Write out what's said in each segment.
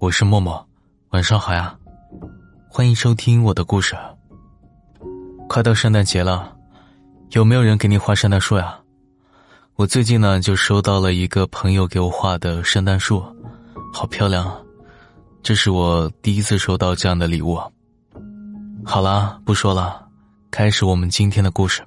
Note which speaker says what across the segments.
Speaker 1: 我是默默，晚上好呀，欢迎收听我的故事。快到圣诞节了，有没有人给你画圣诞树呀？我最近呢就收到了一个朋友给我画的圣诞树，好漂亮啊！这是我第一次收到这样的礼物。好啦，不说了，开始我们今天的故事。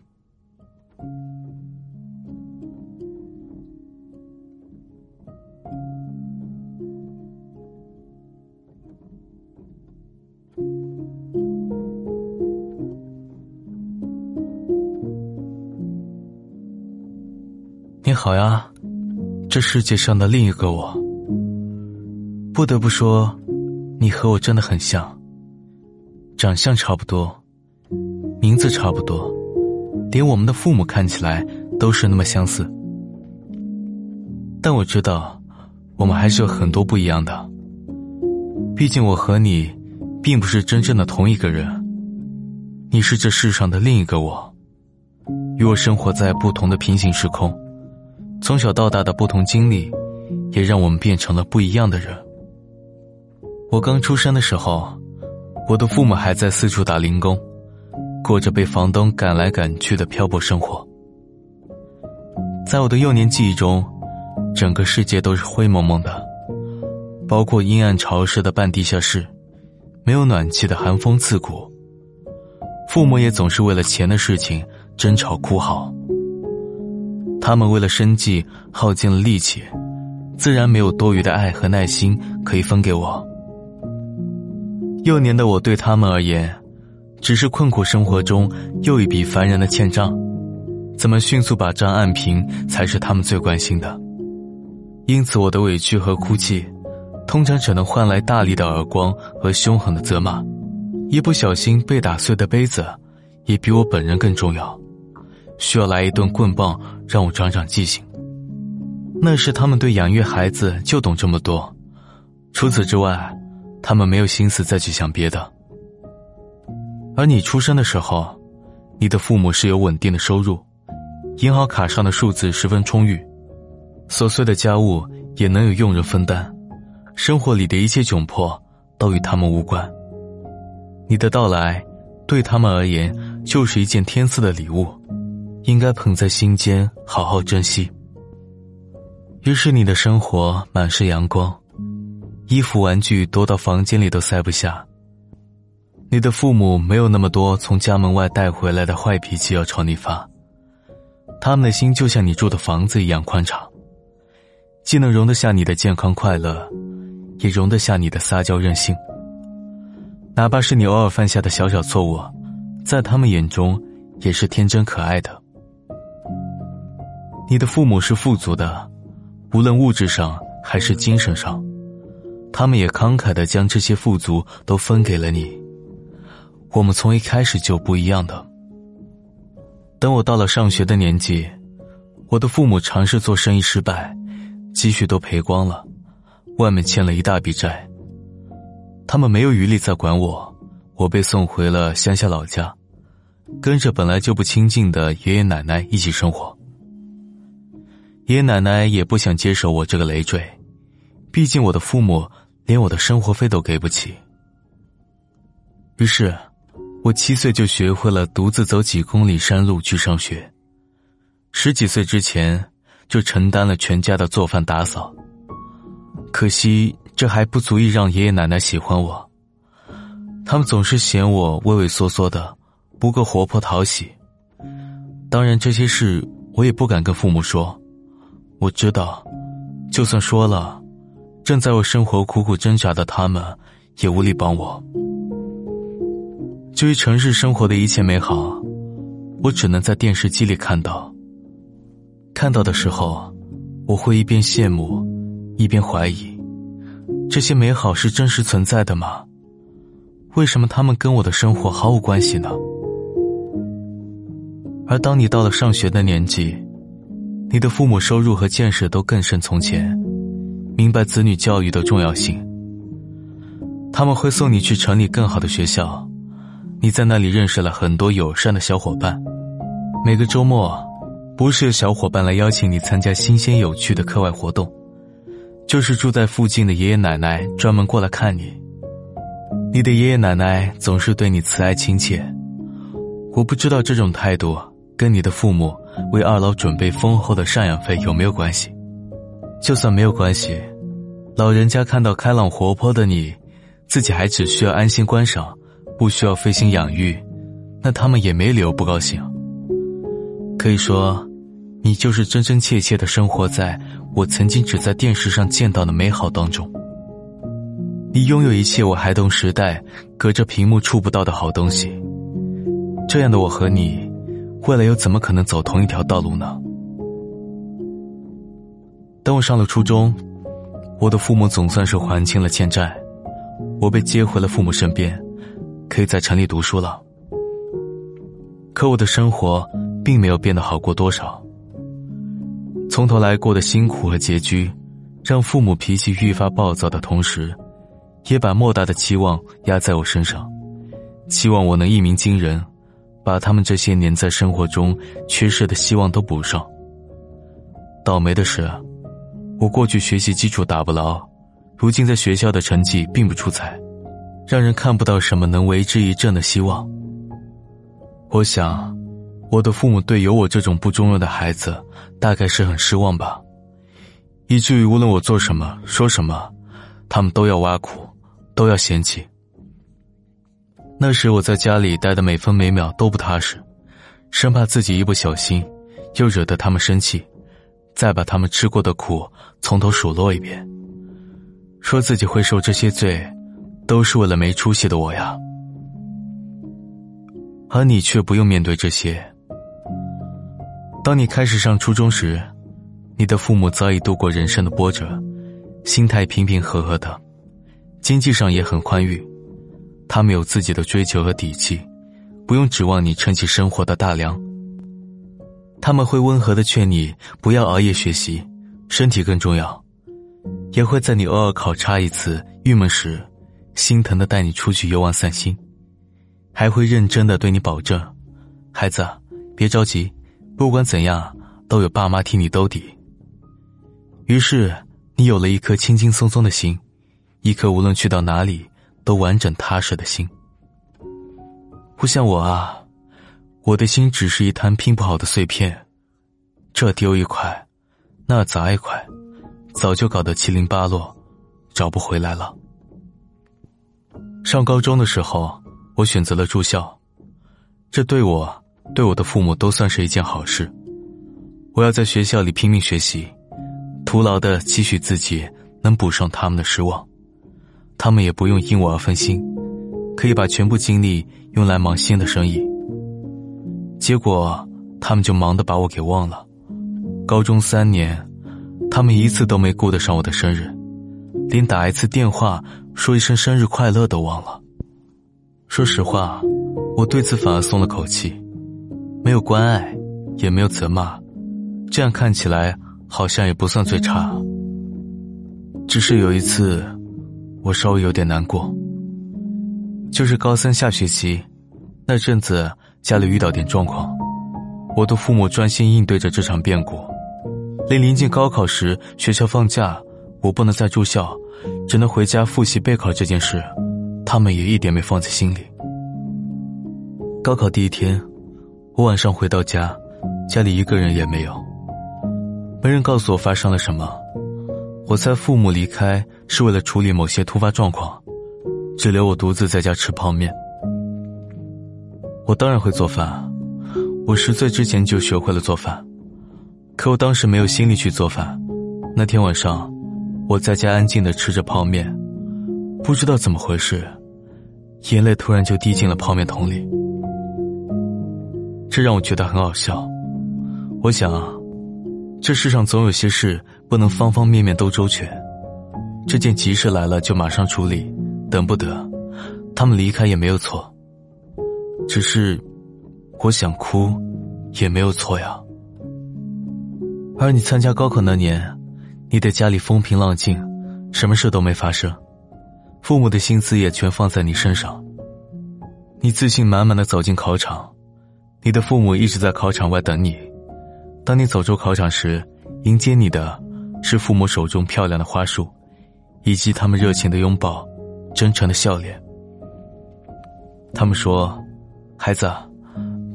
Speaker 1: 你好呀，这世界上的另一个我。不得不说，你和我真的很像，长相差不多，名字差不多，连我们的父母看起来都是那么相似。但我知道，我们还是有很多不一样的。毕竟我和你，并不是真正的同一个人。你是这世上的另一个我，与我生活在不同的平行时空。从小到大的不同经历，也让我们变成了不一样的人。我刚出生的时候，我的父母还在四处打零工，过着被房东赶来赶去的漂泊生活。在我的幼年记忆中，整个世界都是灰蒙蒙的，包括阴暗潮湿的半地下室，没有暖气的寒风刺骨。父母也总是为了钱的事情争吵哭嚎。他们为了生计耗尽了力气，自然没有多余的爱和耐心可以分给我。幼年的我对他们而言，只是困苦生活中又一笔烦人的欠账，怎么迅速把账按平才是他们最关心的。因此，我的委屈和哭泣，通常只能换来大力的耳光和凶狠的责骂。一不小心被打碎的杯子，也比我本人更重要。需要来一顿棍棒，让我长长记性。那时他们对养育孩子就懂这么多，除此之外，他们没有心思再去想别的。而你出生的时候，你的父母是有稳定的收入，银行卡上的数字十分充裕，琐碎的家务也能有佣人分担，生活里的一切窘迫都与他们无关。你的到来，对他们而言就是一件天赐的礼物。应该捧在心间，好好珍惜。于是你的生活满是阳光，衣服玩具多到房间里都塞不下。你的父母没有那么多从家门外带回来的坏脾气要朝你发，他们的心就像你住的房子一样宽敞，既能容得下你的健康快乐，也容得下你的撒娇任性。哪怕是你偶尔犯下的小小错误，在他们眼中也是天真可爱的。你的父母是富足的，无论物质上还是精神上，他们也慷慨的将这些富足都分给了你。我们从一开始就不一样的。等我到了上学的年纪，我的父母尝试做生意失败，积蓄都赔光了，外面欠了一大笔债。他们没有余力再管我，我被送回了乡下老家，跟着本来就不亲近的爷爷奶奶一起生活。爷爷奶奶也不想接手我这个累赘，毕竟我的父母连我的生活费都给不起。于是，我七岁就学会了独自走几公里山路去上学，十几岁之前就承担了全家的做饭打扫。可惜，这还不足以让爷爷奶奶喜欢我，他们总是嫌我畏畏缩缩的，不够活泼讨喜。当然，这些事我也不敢跟父母说。我知道，就算说了，正在为生活苦苦挣扎的他们，也无力帮我。至于城市生活的一切美好，我只能在电视机里看到。看到的时候，我会一边羡慕，一边怀疑：这些美好是真实存在的吗？为什么他们跟我的生活毫无关系呢？而当你到了上学的年纪，你的父母收入和见识都更胜从前，明白子女教育的重要性。他们会送你去城里更好的学校，你在那里认识了很多友善的小伙伴。每个周末，不是小伙伴来邀请你参加新鲜有趣的课外活动，就是住在附近的爷爷奶奶专门过来看你。你的爷爷奶奶总是对你慈爱亲切，我不知道这种态度跟你的父母为二老准备丰厚的赡养费有没有关系。就算没有关系，老人家看到开朗活泼的你，自己还只需要安心观赏，不需要费心养育，那他们也没理由不高兴。可以说，你就是真真切切的生活在我曾经只在电视上见到的美好当中。你拥有一切我孩童时代隔着屏幕触不到的好东西，这样的我和你，未来又怎么可能走同一条道路呢？等我上了初中，我的父母总算是还清了欠债，我被接回了父母身边，可以在城里读书了。可我的生活并没有变得好过多少，从头来过的辛苦和拮据，让父母脾气愈发暴躁的同时。也把莫大的期望压在我身上，期望我能一鸣惊人，把他们这些年在生活中缺失的希望都补上。倒霉的是，我过去学习基础打不牢，如今在学校的成绩并不出彩，让人看不到什么能为之一振的希望。我想，我的父母对有我这种不中用的孩子，大概是很失望吧，以至于无论我做什么说什么，他们都要挖苦。都要嫌弃。那时我在家里待的每分每秒都不踏实，生怕自己一不小心，又惹得他们生气，再把他们吃过的苦从头数落一遍，说自己会受这些罪，都是为了没出息的我呀。而你却不用面对这些。当你开始上初中时，你的父母早已度过人生的波折，心态平平和和的。经济上也很宽裕，他们有自己的追求和底气，不用指望你撑起生活的大梁。他们会温和的劝你不要熬夜学习，身体更重要，也会在你偶尔考差一次郁闷时，心疼的带你出去游玩散心，还会认真的对你保证：“孩子，别着急，不管怎样都有爸妈替你兜底。”于是你有了一颗轻轻松松的心。一颗无论去到哪里都完整踏实的心，不像我啊，我的心只是一滩拼不好的碎片，这丢一块，那砸一块，早就搞得七零八落，找不回来了。上高中的时候，我选择了住校，这对我、对我的父母都算是一件好事。我要在学校里拼命学习，徒劳的期许自己能补上他们的失望。他们也不用因我而分心，可以把全部精力用来忙新的生意。结果，他们就忙得把我给忘了。高中三年，他们一次都没顾得上我的生日，连打一次电话说一声生日快乐都忘了。说实话，我对此反而松了口气，没有关爱，也没有责骂，这样看起来好像也不算最差。只是有一次。我稍微有点难过，就是高三下学期那阵子，家里遇到点状况，我的父母专心应对着这场变故，连临近高考时学校放假，我不能再住校，只能回家复习备考这件事，他们也一点没放在心里。高考第一天，我晚上回到家，家里一个人也没有，没人告诉我发生了什么。我猜父母离开是为了处理某些突发状况，只留我独自在家吃泡面。我当然会做饭，我十岁之前就学会了做饭，可我当时没有心力去做饭。那天晚上，我在家安静的吃着泡面，不知道怎么回事，眼泪突然就滴进了泡面桶里，这让我觉得很好笑。我想。这世上总有些事不能方方面面都周全，这件急事来了就马上处理，等不得。他们离开也没有错，只是我想哭也没有错呀。而你参加高考那年，你的家里风平浪静，什么事都没发生，父母的心思也全放在你身上。你自信满满的走进考场，你的父母一直在考场外等你。当你走出考场时，迎接你的是父母手中漂亮的花束，以及他们热情的拥抱、真诚的笑脸。他们说：“孩子，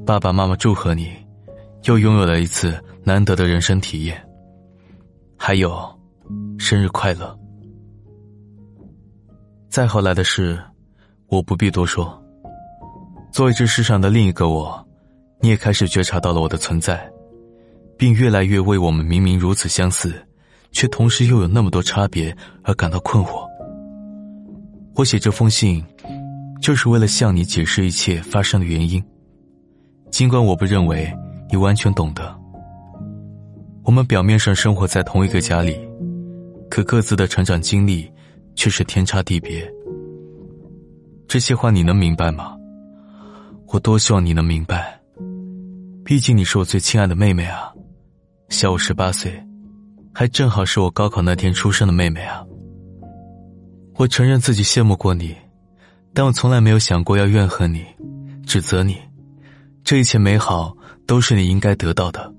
Speaker 1: 爸爸妈妈祝贺你，又拥有了一次难得的人生体验。”还有，生日快乐。再后来的事，我不必多说。作为这世上的另一个我，你也开始觉察到了我的存在，并越来越为我们明明如此相似，却同时又有那么多差别而感到困惑。我写这封信，就是为了向你解释一切发生的原因，尽管我不认为你完全懂得。我们表面上生活在同一个家里，可各自的成长经历却是天差地别。这些话你能明白吗？我多希望你能明白，毕竟你是我最亲爱的妹妹啊，小我十八岁，还正好是我高考那天出生的妹妹啊。我承认自己羡慕过你，但我从来没有想过要怨恨你、指责你。这一切美好都是你应该得到的。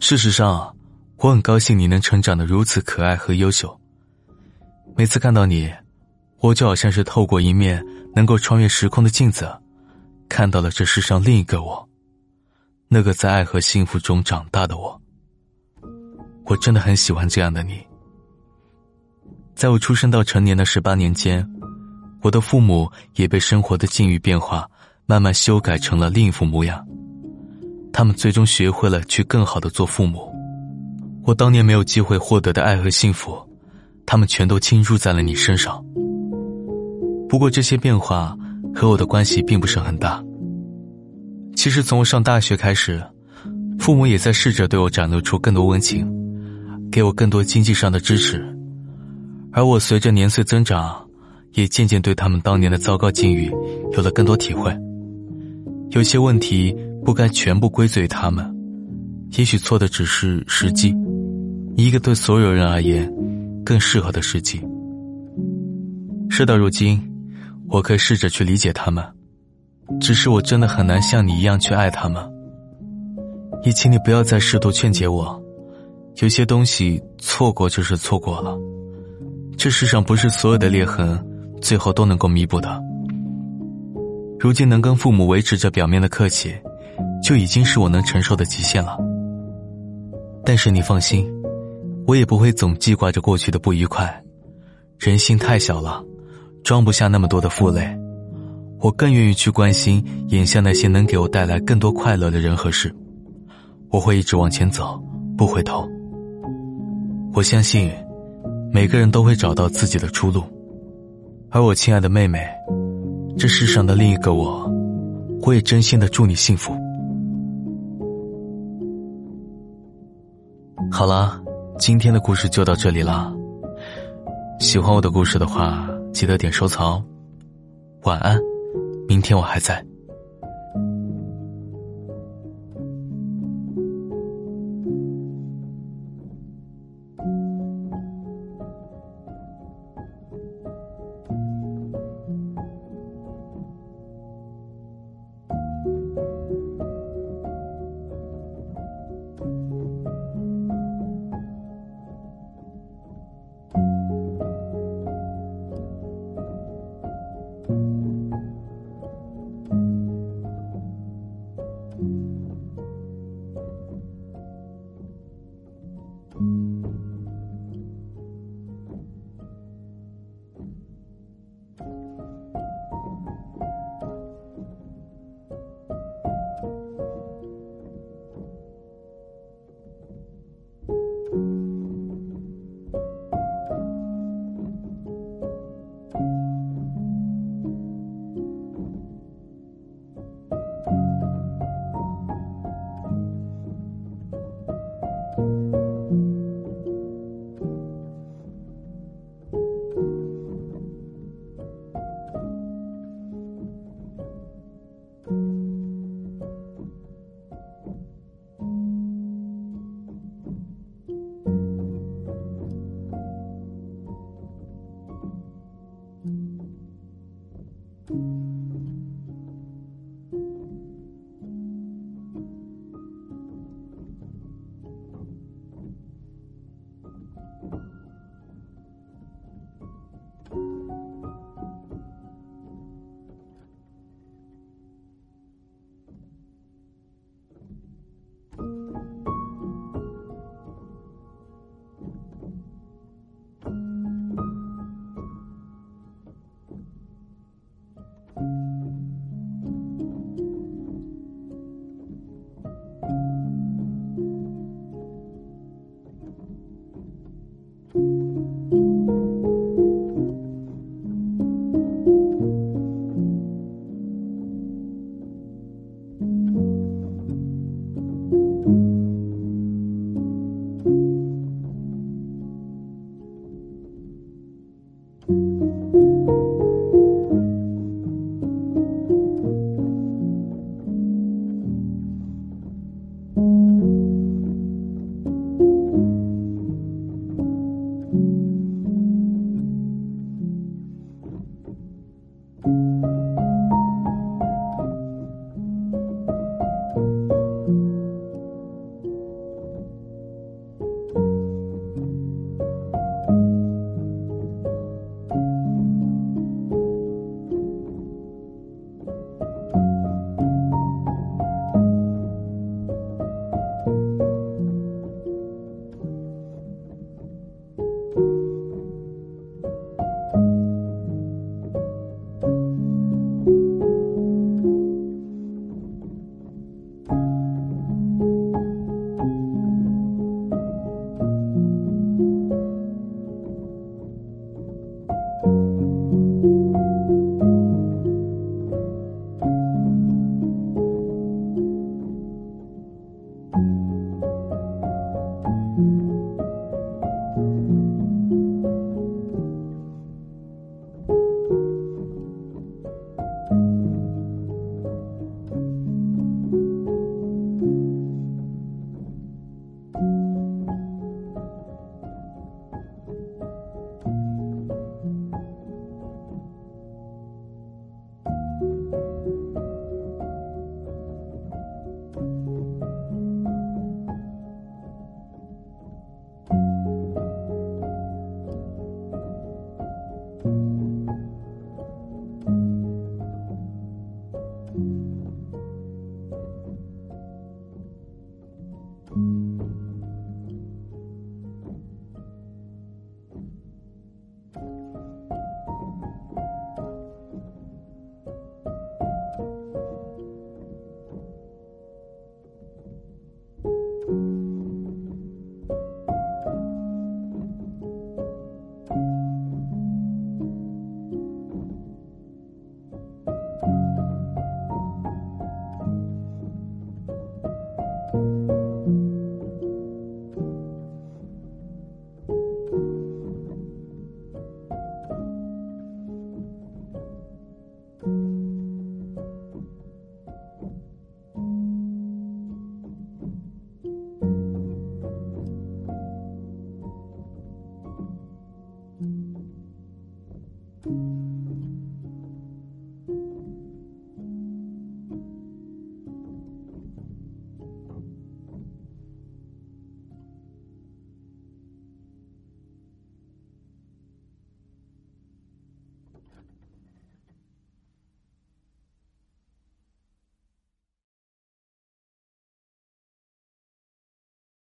Speaker 1: 事实上，我很高兴你能成长的如此可爱和优秀。每次看到你，我就好像是透过一面能够穿越时空的镜子。看到了这世上另一个我，那个在爱和幸福中长大的我。我真的很喜欢这样的你。在我出生到成年的十八年间，我的父母也被生活的境遇变化慢慢修改成了另一副模样。他们最终学会了去更好的做父母。我当年没有机会获得的爱和幸福，他们全都倾注在了你身上。不过这些变化。和我的关系并不是很大。其实从我上大学开始，父母也在试着对我展露出更多温情，给我更多经济上的支持，而我随着年岁增长，也渐渐对他们当年的糟糕境遇有了更多体会。有些问题不该全部归罪于他们，也许错的只是时机，一个对所有人而言更适合的时机。事到如今。我可以试着去理解他们，只是我真的很难像你一样去爱他们。也请你不要再试图劝解我，有些东西错过就是错过了。这世上不是所有的裂痕最后都能够弥补的。如今能跟父母维持着表面的客气，就已经是我能承受的极限了。但是你放心，我也不会总记挂着过去的不愉快，人心太小了。装不下那么多的负累，我更愿意去关心眼下那些能给我带来更多快乐的人和事。我会一直往前走，不回头。我相信，每个人都会找到自己的出路。而我亲爱的妹妹，这世上的另一个我，我也真心的祝你幸福。好了，今天的故事就到这里了。喜欢我的故事的话。记得点收藏，晚安，明天我还在。